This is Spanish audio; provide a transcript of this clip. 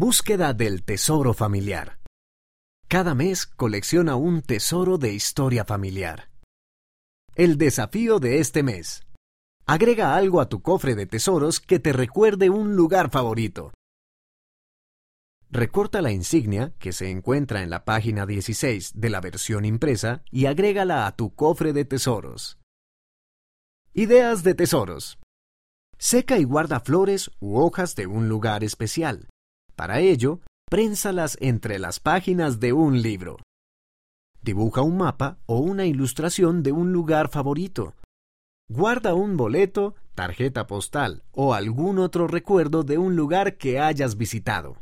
Búsqueda del tesoro familiar. Cada mes colecciona un tesoro de historia familiar. El desafío de este mes. Agrega algo a tu cofre de tesoros que te recuerde un lugar favorito. Recorta la insignia que se encuentra en la página 16 de la versión impresa y agrégala a tu cofre de tesoros. Ideas de tesoros. Seca y guarda flores u hojas de un lugar especial. Para ello, prénsalas entre las páginas de un libro. Dibuja un mapa o una ilustración de un lugar favorito. Guarda un boleto, tarjeta postal o algún otro recuerdo de un lugar que hayas visitado.